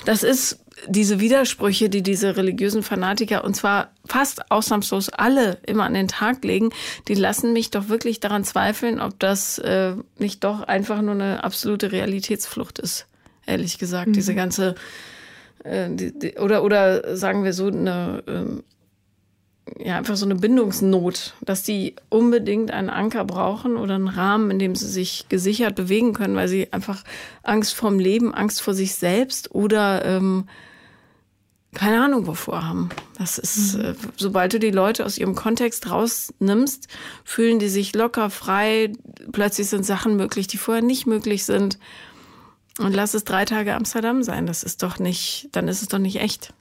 das ist diese Widersprüche, die diese religiösen Fanatiker, und zwar fast ausnahmslos alle immer an den Tag legen, die lassen mich doch wirklich daran zweifeln, ob das äh, nicht doch einfach nur eine absolute Realitätsflucht ist. Ehrlich gesagt, mhm. diese ganze, äh, die, die, oder, oder sagen wir so, eine, äh, ja, einfach so eine Bindungsnot, dass die unbedingt einen Anker brauchen oder einen Rahmen, in dem sie sich gesichert bewegen können, weil sie einfach Angst vorm Leben, Angst vor sich selbst oder ähm, keine Ahnung wovor haben. Das ist, mhm. äh, sobald du die Leute aus ihrem Kontext rausnimmst, fühlen die sich locker, frei. Plötzlich sind Sachen möglich, die vorher nicht möglich sind. Und lass es drei Tage Amsterdam sein. Das ist doch nicht, dann ist es doch nicht echt.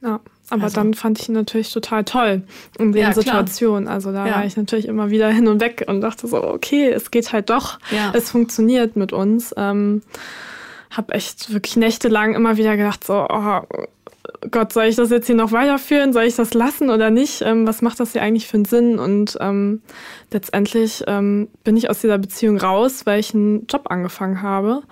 Ja, aber also. dann fand ich ihn natürlich total toll in den ja, Situationen. Also da ja. war ich natürlich immer wieder hin und weg und dachte so, okay, es geht halt doch, ja. es funktioniert mit uns. Ähm, hab echt wirklich nächtelang immer wieder gedacht, so, oh, Gott, soll ich das jetzt hier noch weiterführen? Soll ich das lassen oder nicht? Ähm, was macht das hier eigentlich für einen Sinn? Und ähm, letztendlich ähm, bin ich aus dieser Beziehung raus, weil ich einen Job angefangen habe,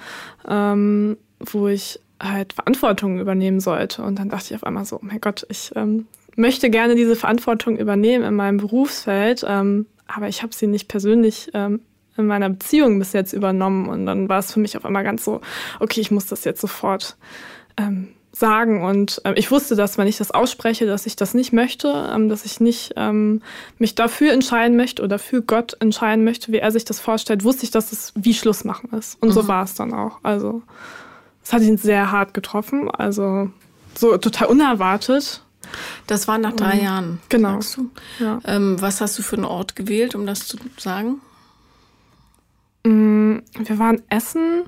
ähm, wo ich halt Verantwortung übernehmen sollte. Und dann dachte ich auf einmal so, mein Gott, ich ähm, möchte gerne diese Verantwortung übernehmen in meinem Berufsfeld, ähm, aber ich habe sie nicht persönlich in meiner Beziehung bis jetzt übernommen. Und dann war es für mich auf einmal ganz so, okay, ich muss das jetzt sofort ähm, sagen. Und äh, ich wusste, dass wenn ich das ausspreche, dass ich das nicht möchte, ähm, dass ich nicht ähm, mich dafür entscheiden möchte oder für Gott entscheiden möchte, wie er sich das vorstellt, wusste ich, dass es wie Schluss machen ist. Und mhm. so war es dann auch. Also es hat ihn sehr hart getroffen, also so total unerwartet. Das war nach drei um, Jahren. Genau. Ja. Ähm, was hast du für einen Ort gewählt, um das zu sagen? Mm, wir waren essen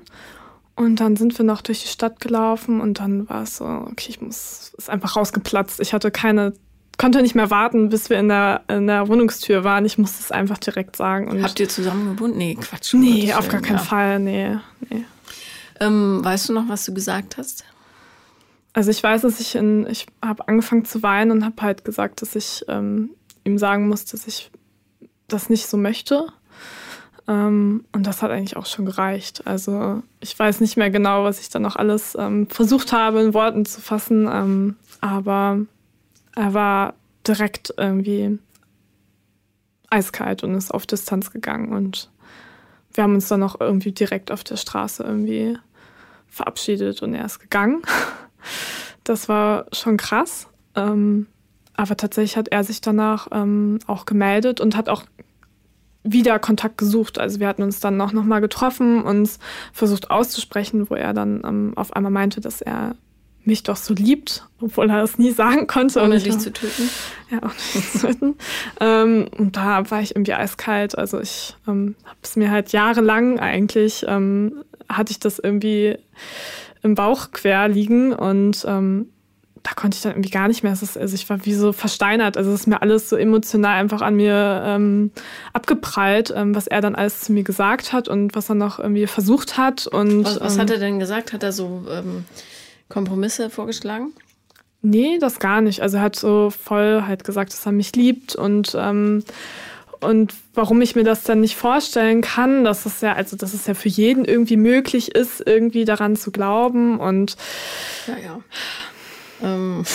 und dann sind wir noch durch die Stadt gelaufen und dann war es so, okay, ich muss, ist einfach rausgeplatzt. Ich hatte keine, konnte nicht mehr warten, bis wir in der, in der Wohnungstür waren. Ich musste es einfach direkt sagen. Und Habt ihr zusammen gewohnt? Nee, Quatsch. Nee, auf gar keinen ja. Fall, nee, nee. Ähm, weißt du noch, was du gesagt hast? Also ich weiß, dass ich in, ich habe angefangen zu weinen und habe halt gesagt, dass ich ähm, ihm sagen muss, dass ich das nicht so möchte. Ähm, und das hat eigentlich auch schon gereicht. Also ich weiß nicht mehr genau, was ich dann noch alles ähm, versucht habe, in Worten zu fassen. Ähm, aber er war direkt irgendwie eiskalt und ist auf Distanz gegangen. Und wir haben uns dann auch irgendwie direkt auf der Straße irgendwie verabschiedet und er ist gegangen. Das war schon krass. Ähm, aber tatsächlich hat er sich danach ähm, auch gemeldet und hat auch wieder Kontakt gesucht. Also wir hatten uns dann auch nochmal getroffen, uns versucht auszusprechen, wo er dann ähm, auf einmal meinte, dass er mich doch so liebt, obwohl er es nie sagen konnte. Ohne dich zu töten. Ja, ohne dich zu töten. ähm, und da war ich irgendwie eiskalt. Also ich ähm, habe es mir halt jahrelang eigentlich, ähm, hatte ich das irgendwie im Bauch quer liegen und ähm, da konnte ich dann irgendwie gar nicht mehr. Ist, also ich war wie so versteinert. Also es ist mir alles so emotional einfach an mir ähm, abgeprallt, ähm, was er dann alles zu mir gesagt hat und was er noch irgendwie versucht hat. Und, was, was hat ähm, er denn gesagt? Hat er so ähm, Kompromisse vorgeschlagen? Nee, das gar nicht. Also er hat so voll halt gesagt, dass er mich liebt und ähm, und warum ich mir das dann nicht vorstellen kann, dass es ja, also dass es ja für jeden irgendwie möglich ist, irgendwie daran zu glauben und ja, ja. Ähm,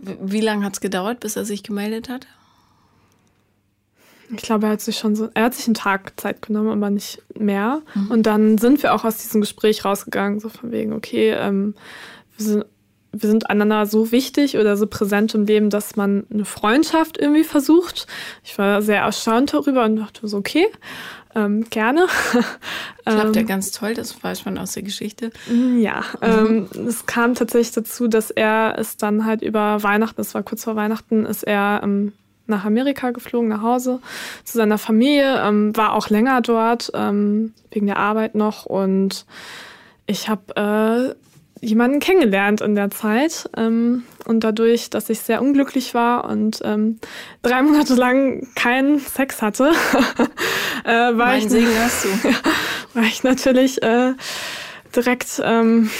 wie lange hat es gedauert, bis er sich gemeldet hat? Ich glaube, er hat sich schon so, er hat sich einen Tag Zeit genommen, aber nicht mehr. Mhm. Und dann sind wir auch aus diesem Gespräch rausgegangen, so von wegen, okay, ähm, wir sind wir sind einander so wichtig oder so präsent im Leben, dass man eine Freundschaft irgendwie versucht. Ich war sehr erstaunt darüber und dachte so, okay, ähm, gerne. Klappt ja ähm, ganz toll, das weiß man aus der Geschichte. Mm, ja, mhm. ähm, es kam tatsächlich dazu, dass er es dann halt über Weihnachten, es war kurz vor Weihnachten, ist er ähm, nach Amerika geflogen, nach Hause zu seiner Familie, ähm, war auch länger dort, ähm, wegen der Arbeit noch und ich habe äh, jemanden kennengelernt in der Zeit. Ähm, und dadurch, dass ich sehr unglücklich war und ähm, drei Monate lang keinen Sex hatte, äh, war, mein ich, Segen hast du. war ich natürlich äh, direkt ähm,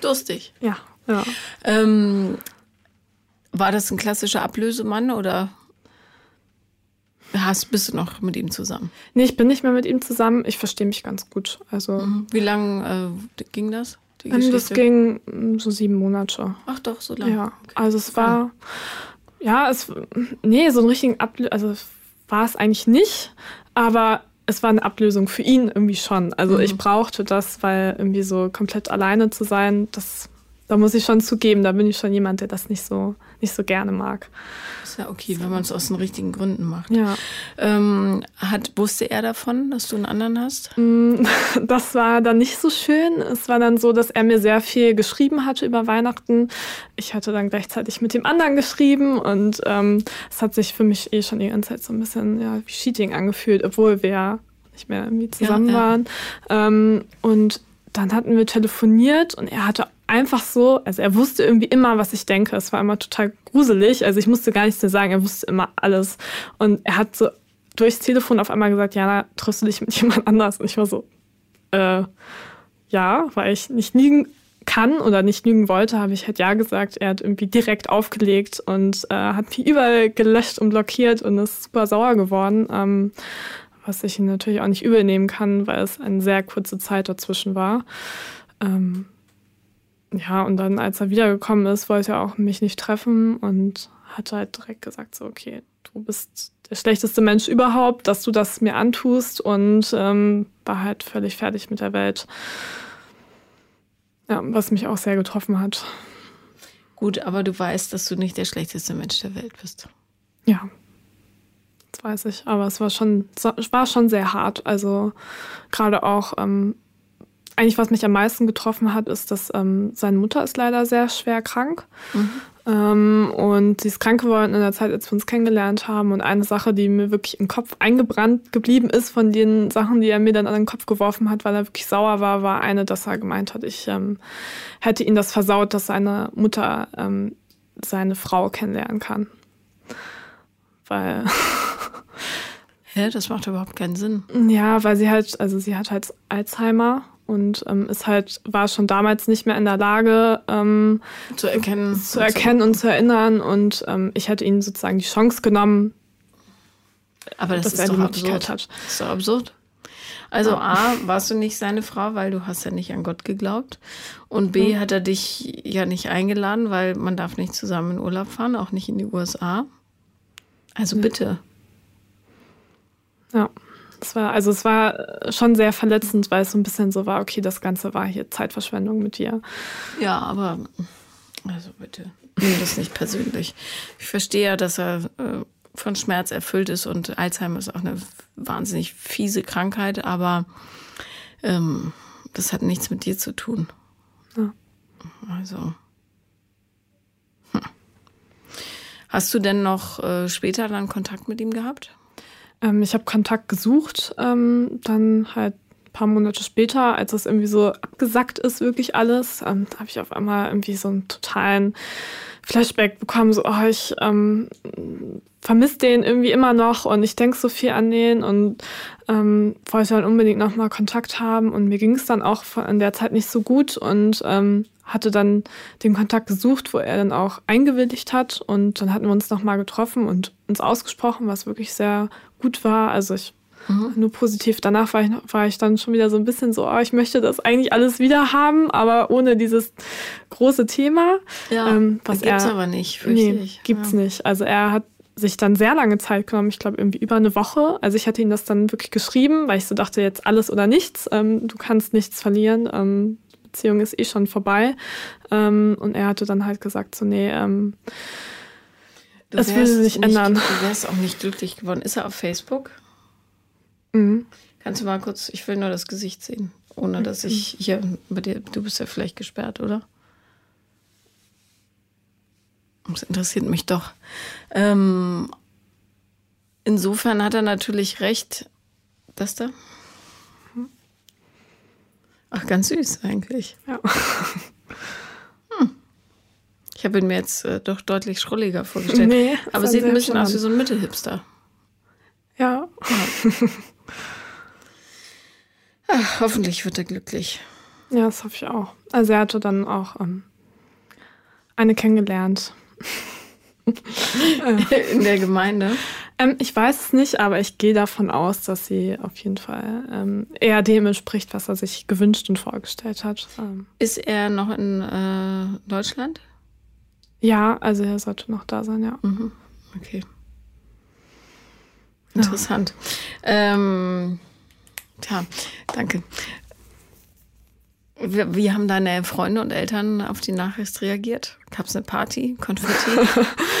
durstig. Ja. ja. Ähm, war das ein klassischer Ablösemann oder hast, bist du noch mit ihm zusammen? Nee, ich bin nicht mehr mit ihm zusammen. Ich verstehe mich ganz gut. Also, mhm. Wie lange äh, ging das? Die Geschichte? Das ging mm, so sieben Monate. Ach doch, so lange. Ja, okay. also es war, ja, es, nee, so ein richtigen Ablösung, also war es eigentlich nicht, aber es war eine Ablösung für ihn irgendwie schon. Also mhm. ich brauchte das, weil irgendwie so komplett alleine zu sein, das, da muss ich schon zugeben, da bin ich schon jemand, der das nicht so, nicht so gerne mag. Ist ja okay, wenn man es aus den richtigen Gründen macht. Ja. Ähm, hat, wusste er davon, dass du einen anderen hast? Mm, das war dann nicht so schön. Es war dann so, dass er mir sehr viel geschrieben hatte über Weihnachten. Ich hatte dann gleichzeitig mit dem anderen geschrieben und ähm, es hat sich für mich eh schon die ganze Zeit so ein bisschen ja, wie Cheating angefühlt, obwohl wir nicht mehr irgendwie zusammen ja, ja. waren. Ähm, und dann hatten wir telefoniert und er hatte einfach so, also er wusste irgendwie immer, was ich denke. Es war immer total gruselig. Also ich musste gar nichts mehr sagen, er wusste immer alles. Und er hat so durchs Telefon auf einmal gesagt, Jana, triffst dich mit jemand anders? Und ich war so, äh, ja, weil ich nicht liegen kann oder nicht lügen wollte, habe ich halt ja gesagt. Er hat irgendwie direkt aufgelegt und äh, hat mich überall gelöscht und blockiert und ist super sauer geworden. Ähm, was ich natürlich auch nicht übernehmen kann, weil es eine sehr kurze Zeit dazwischen war. Ähm, ja, und dann, als er wiedergekommen ist, wollte er auch mich nicht treffen und hat halt direkt gesagt, so, okay, du bist der schlechteste Mensch überhaupt, dass du das mir antust und ähm, war halt völlig fertig mit der Welt. Ja, was mich auch sehr getroffen hat. Gut, aber du weißt, dass du nicht der schlechteste Mensch der Welt bist. Ja, das weiß ich. Aber es war schon, es war schon sehr hart. Also gerade auch, ähm, eigentlich was mich am meisten getroffen hat, ist, dass ähm, seine Mutter ist leider sehr schwer krank. Mhm. Ähm, und sie ist krank geworden in der Zeit, als wir uns kennengelernt haben. Und eine Sache, die mir wirklich im Kopf eingebrannt geblieben ist von den Sachen, die er mir dann an den Kopf geworfen hat, weil er wirklich sauer war, war eine, dass er gemeint hat, ich ähm, hätte ihn das versaut, dass seine Mutter ähm, seine Frau kennenlernen kann. Weil. Hä, das macht überhaupt keinen Sinn. Ja, weil sie halt, also sie hat halt Alzheimer und ähm, ist halt, war schon damals nicht mehr in der Lage, ähm, zu erkennen, zu erkennen und zu erinnern. Und ähm, ich hätte ihnen sozusagen die Chance genommen, aber das dass ist er doch die Möglichkeit absurd. hat. Das ist doch absurd. Also ja. A, warst du nicht seine Frau, weil du hast ja nicht an Gott geglaubt. Und B, mhm. hat er dich ja nicht eingeladen, weil man darf nicht zusammen in Urlaub fahren, auch nicht in die USA. Also mhm. bitte. Ja. Es war, also es war schon sehr verletzend, weil es so ein bisschen so war, okay, das Ganze war hier Zeitverschwendung mit dir. Ja, aber also bitte, nimm das nicht persönlich. Ich verstehe ja, dass er äh, von Schmerz erfüllt ist und Alzheimer ist auch eine wahnsinnig fiese Krankheit, aber ähm, das hat nichts mit dir zu tun. Ja. Also. Hm. Hast du denn noch äh, später dann Kontakt mit ihm gehabt? Ähm, ich habe Kontakt gesucht, ähm, dann halt ein paar Monate später, als es irgendwie so abgesackt ist, wirklich alles, ähm, habe ich auf einmal irgendwie so einen totalen Flashback bekommen, so, oh, ich ähm, vermisse den irgendwie immer noch und ich denke so viel an den und ähm, wollte dann unbedingt nochmal Kontakt haben und mir ging es dann auch in der Zeit nicht so gut und ähm, hatte dann den Kontakt gesucht, wo er dann auch eingewilligt hat und dann hatten wir uns nochmal getroffen und uns ausgesprochen, was wirklich sehr gut war. Also ich mhm. nur positiv. Danach war ich, war ich dann schon wieder so ein bisschen so, oh, ich möchte das eigentlich alles wieder haben, aber ohne dieses große Thema. Ja, ähm, was gibt's er, aber nicht, fürchte nee, ich. gibt's ja. nicht. Also er hat sich dann sehr lange Zeit genommen, ich glaube irgendwie über eine Woche. Also ich hatte ihm das dann wirklich geschrieben, weil ich so dachte, jetzt alles oder nichts. Ähm, du kannst nichts verlieren. Ähm, Beziehung ist eh schon vorbei. Ähm, und er hatte dann halt gesagt, so, nee, ähm, das würde sich nicht, ändern. Du wärst auch nicht glücklich geworden. Ist er auf Facebook? Mhm. Kannst du mal kurz, ich will nur das Gesicht sehen, ohne dass ich hier bei dir, du bist ja vielleicht gesperrt, oder? Das interessiert mich doch. Ähm, insofern hat er natürlich recht. Das da? Ach, ganz süß eigentlich. Ja. Ich habe ihn mir jetzt äh, doch deutlich schrulliger vorgestellt. Nee, Aber sieht ein bisschen aus wie so ein Mittelhipster. Ja. ja. Ach, hoffentlich wird er glücklich. Ja, das hoffe ich auch. Also er hatte dann auch ähm, eine kennengelernt. In der Gemeinde? Ähm, ich weiß es nicht, aber ich gehe davon aus, dass sie auf jeden Fall ähm, eher dem entspricht, was er sich gewünscht und vorgestellt hat. Ähm. Ist er noch in äh, Deutschland? Ja, also er sollte noch da sein, ja. Mhm. Okay. Interessant. Ja. Ähm, tja, danke. Wie, wie, haben deine Freunde und Eltern auf die Nachricht reagiert? Gab es eine Party, Konfetti?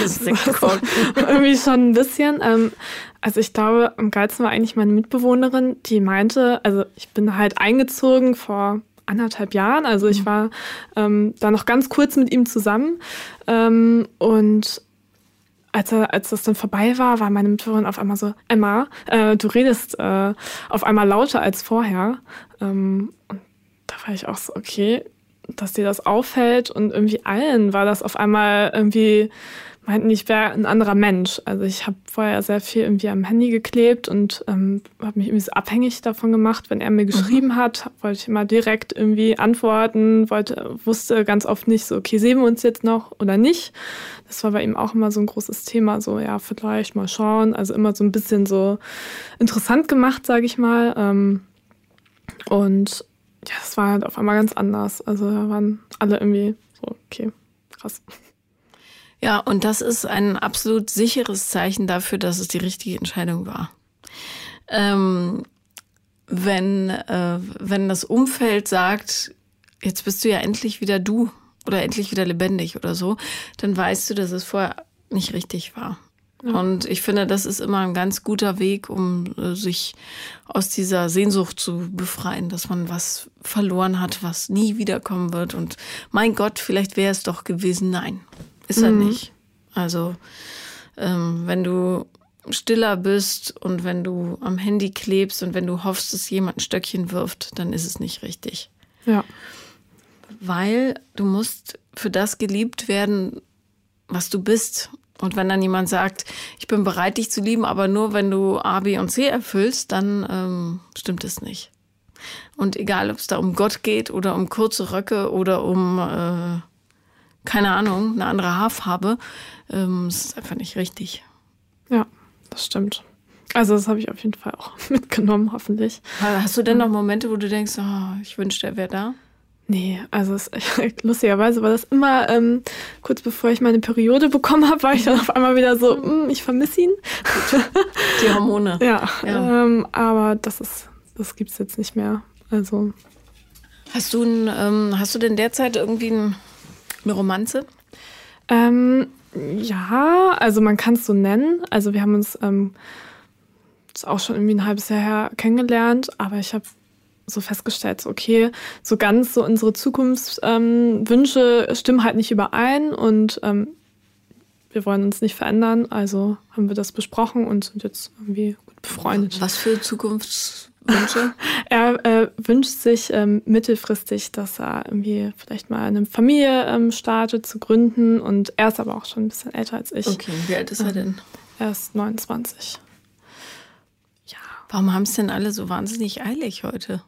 Irgendwie schon ein bisschen. Ähm, also ich glaube, am geilsten war eigentlich meine Mitbewohnerin, die meinte, also ich bin halt eingezogen vor anderthalb Jahren. Also ich mhm. war ähm, da noch ganz kurz mit ihm zusammen. Ähm, und als, er, als das dann vorbei war, war meine Mitbewohnerin auf einmal so, Emma, äh, du redest äh, auf einmal lauter als vorher. Ähm, und da war ich auch so, okay, dass dir das auffällt und irgendwie allen war das auf einmal irgendwie meinten, ich wäre ein anderer Mensch. Also ich habe vorher sehr viel irgendwie am Handy geklebt und ähm, habe mich irgendwie so abhängig davon gemacht. Wenn er mir mhm. geschrieben mhm. hat, wollte ich immer direkt irgendwie antworten, wollte, wusste ganz oft nicht so, okay, sehen wir uns jetzt noch oder nicht. Das war bei ihm auch immer so ein großes Thema, so ja, vielleicht mal schauen. Also immer so ein bisschen so interessant gemacht, sage ich mal. Ähm, und ja, das war halt auf einmal ganz anders. Also da waren alle irgendwie so, okay, krass. Ja, und das ist ein absolut sicheres Zeichen dafür, dass es die richtige Entscheidung war. Ähm, wenn, äh, wenn das Umfeld sagt, jetzt bist du ja endlich wieder du oder endlich wieder lebendig oder so, dann weißt du, dass es vorher nicht richtig war. Ja. Und ich finde, das ist immer ein ganz guter Weg, um äh, sich aus dieser Sehnsucht zu befreien, dass man was verloren hat, was nie wiederkommen wird. Und mein Gott, vielleicht wäre es doch gewesen. Nein, ist er mhm. nicht. Also ähm, wenn du stiller bist und wenn du am Handy klebst und wenn du hoffst, dass jemand ein Stöckchen wirft, dann ist es nicht richtig. Ja. Weil du musst für das geliebt werden, was du bist. Und wenn dann jemand sagt, ich bin bereit, dich zu lieben, aber nur wenn du A, B und C erfüllst, dann ähm, stimmt es nicht. Und egal, ob es da um Gott geht oder um kurze Röcke oder um äh, keine Ahnung, eine andere Haarfarbe. Ähm, es ist einfach nicht richtig. Ja, das stimmt. Also das habe ich auf jeden Fall auch mitgenommen, hoffentlich. Hast du denn noch Momente, wo du denkst, oh, ich wünschte, er wäre da? Nee, also es, lustigerweise war das immer ähm, kurz bevor ich meine Periode bekommen habe, war ich dann auf einmal wieder so, mm, ich vermisse ihn. Die Hormone. ja, ja. Ähm, aber das ist, das gibt's jetzt nicht mehr. Also. Hast du, ein, ähm, hast du denn derzeit irgendwie ein eine Romanze? Ähm, ja, also man kann es so nennen. Also wir haben uns ähm, auch schon irgendwie ein halbes Jahr her kennengelernt, aber ich habe so festgestellt, okay, so ganz so unsere Zukunftswünsche ähm, stimmen halt nicht überein und ähm, wir wollen uns nicht verändern. Also haben wir das besprochen und sind jetzt irgendwie gut befreundet. Was für Zukunfts Wünsche? er äh, wünscht sich ähm, mittelfristig, dass er irgendwie vielleicht mal eine Familie ähm, startet, zu gründen. Und er ist aber auch schon ein bisschen älter als ich. Okay, wie alt ist er denn? Er ist 29. Ja. Warum haben es denn alle so wahnsinnig eilig heute?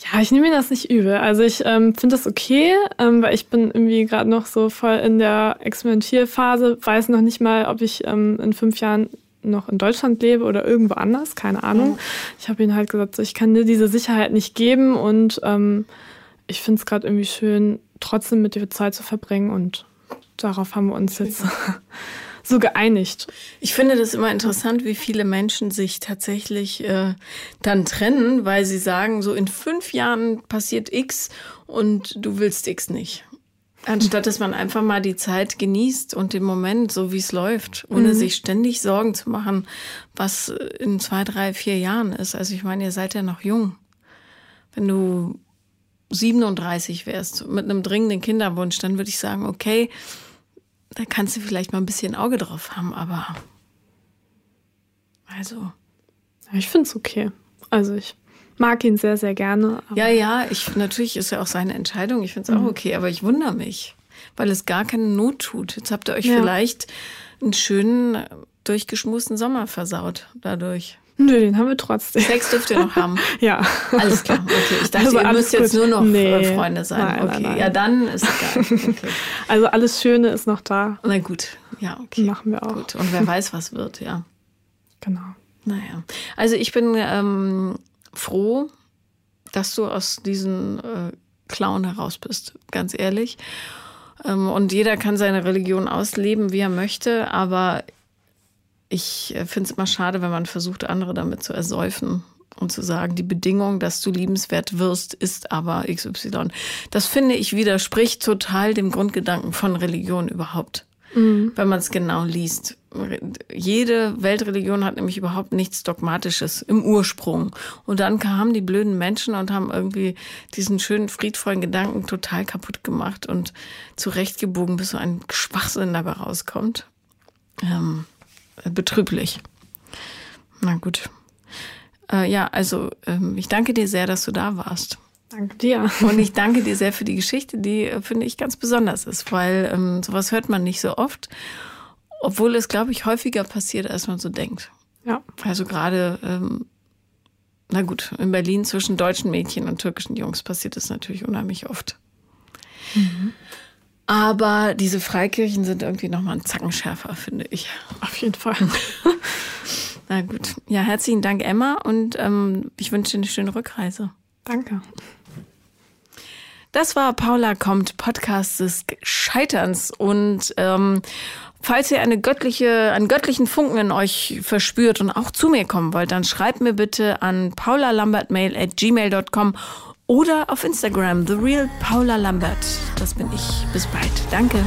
Ja, ich nehme mir das nicht übel. Also ich ähm, finde das okay, ähm, weil ich bin irgendwie gerade noch so voll in der Experimentierphase, weiß noch nicht mal, ob ich ähm, in fünf Jahren noch in Deutschland lebe oder irgendwo anders, keine Ahnung. Ich habe ihm halt gesagt, so, ich kann dir diese Sicherheit nicht geben und ähm, ich finde es gerade irgendwie schön, trotzdem mit dir Zeit zu verbringen und darauf haben wir uns jetzt so geeinigt. Ich finde das immer interessant, wie viele Menschen sich tatsächlich äh, dann trennen, weil sie sagen, so in fünf Jahren passiert X und du willst X nicht. Anstatt dass man einfach mal die Zeit genießt und den Moment, so wie es läuft, ohne mhm. sich ständig Sorgen zu machen, was in zwei, drei, vier Jahren ist. Also ich meine, ihr seid ja noch jung. Wenn du 37 wärst mit einem dringenden Kinderwunsch, dann würde ich sagen, okay, da kannst du vielleicht mal ein bisschen Auge drauf haben, aber also. Ich finde es okay. Also ich mag ihn sehr, sehr gerne. Ja, ja, ich, natürlich ist ja auch seine Entscheidung. Ich finde es auch mhm. okay, aber ich wundere mich, weil es gar keine Not tut. Jetzt habt ihr euch ja. vielleicht einen schönen, durchgeschmusten Sommer versaut dadurch. Nö, den haben wir trotzdem. Sex dürft ihr noch haben. ja. Alles klar. Okay. Ich dachte, also ihr müsst gut. jetzt nur noch nee. Freunde sein. Nein, okay. Nein, nein. Ja, dann ist egal. Okay. Also alles Schöne ist noch da. Na gut. Ja, okay. Machen wir auch. Gut. Und wer weiß, was wird, ja. Genau. Naja. Also ich bin ähm, froh, dass du aus diesem äh, Clown heraus bist, ganz ehrlich. Ähm, und jeder kann seine Religion ausleben, wie er möchte, aber ich äh, finde es immer schade, wenn man versucht, andere damit zu ersäufen und zu sagen, die Bedingung, dass du liebenswert wirst, ist aber XY. Das finde ich widerspricht total dem Grundgedanken von Religion überhaupt mhm. wenn man es genau liest. Jede Weltreligion hat nämlich überhaupt nichts Dogmatisches im Ursprung. Und dann kamen die blöden Menschen und haben irgendwie diesen schönen, friedvollen Gedanken total kaputt gemacht und zurechtgebogen, bis so ein Schwachsinn dabei rauskommt. Ähm, betrüblich. Na gut. Äh, ja, also ähm, ich danke dir sehr, dass du da warst. Danke dir. Und ich danke dir sehr für die Geschichte, die, äh, finde ich, ganz besonders ist, weil ähm, sowas hört man nicht so oft, obwohl es, glaube ich, häufiger passiert, als man so denkt. Ja. Also gerade, ähm, na gut, in Berlin zwischen deutschen Mädchen und türkischen Jungs passiert es natürlich unheimlich oft. Mhm. Aber diese Freikirchen sind irgendwie nochmal ein Zacken schärfer, finde ich. Auf jeden Fall. Na gut. Ja, herzlichen Dank, Emma, und ähm, ich wünsche dir eine schöne Rückreise. Danke. Das war Paula kommt, Podcast des Scheiterns. Und ähm, falls ihr eine göttliche, einen göttlichen Funken in euch verspürt und auch zu mir kommen wollt, dann schreibt mir bitte an paulalambertmail at gmail.com oder auf Instagram, The Real Paula Lambert. Das bin ich. Bis bald. Danke.